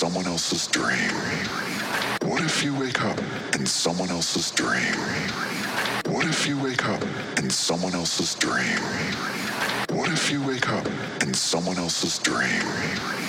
someone else's dream? What if you wake up in someone else's dream? What if you wake up in someone else's dream? What if you wake up in someone else's dream?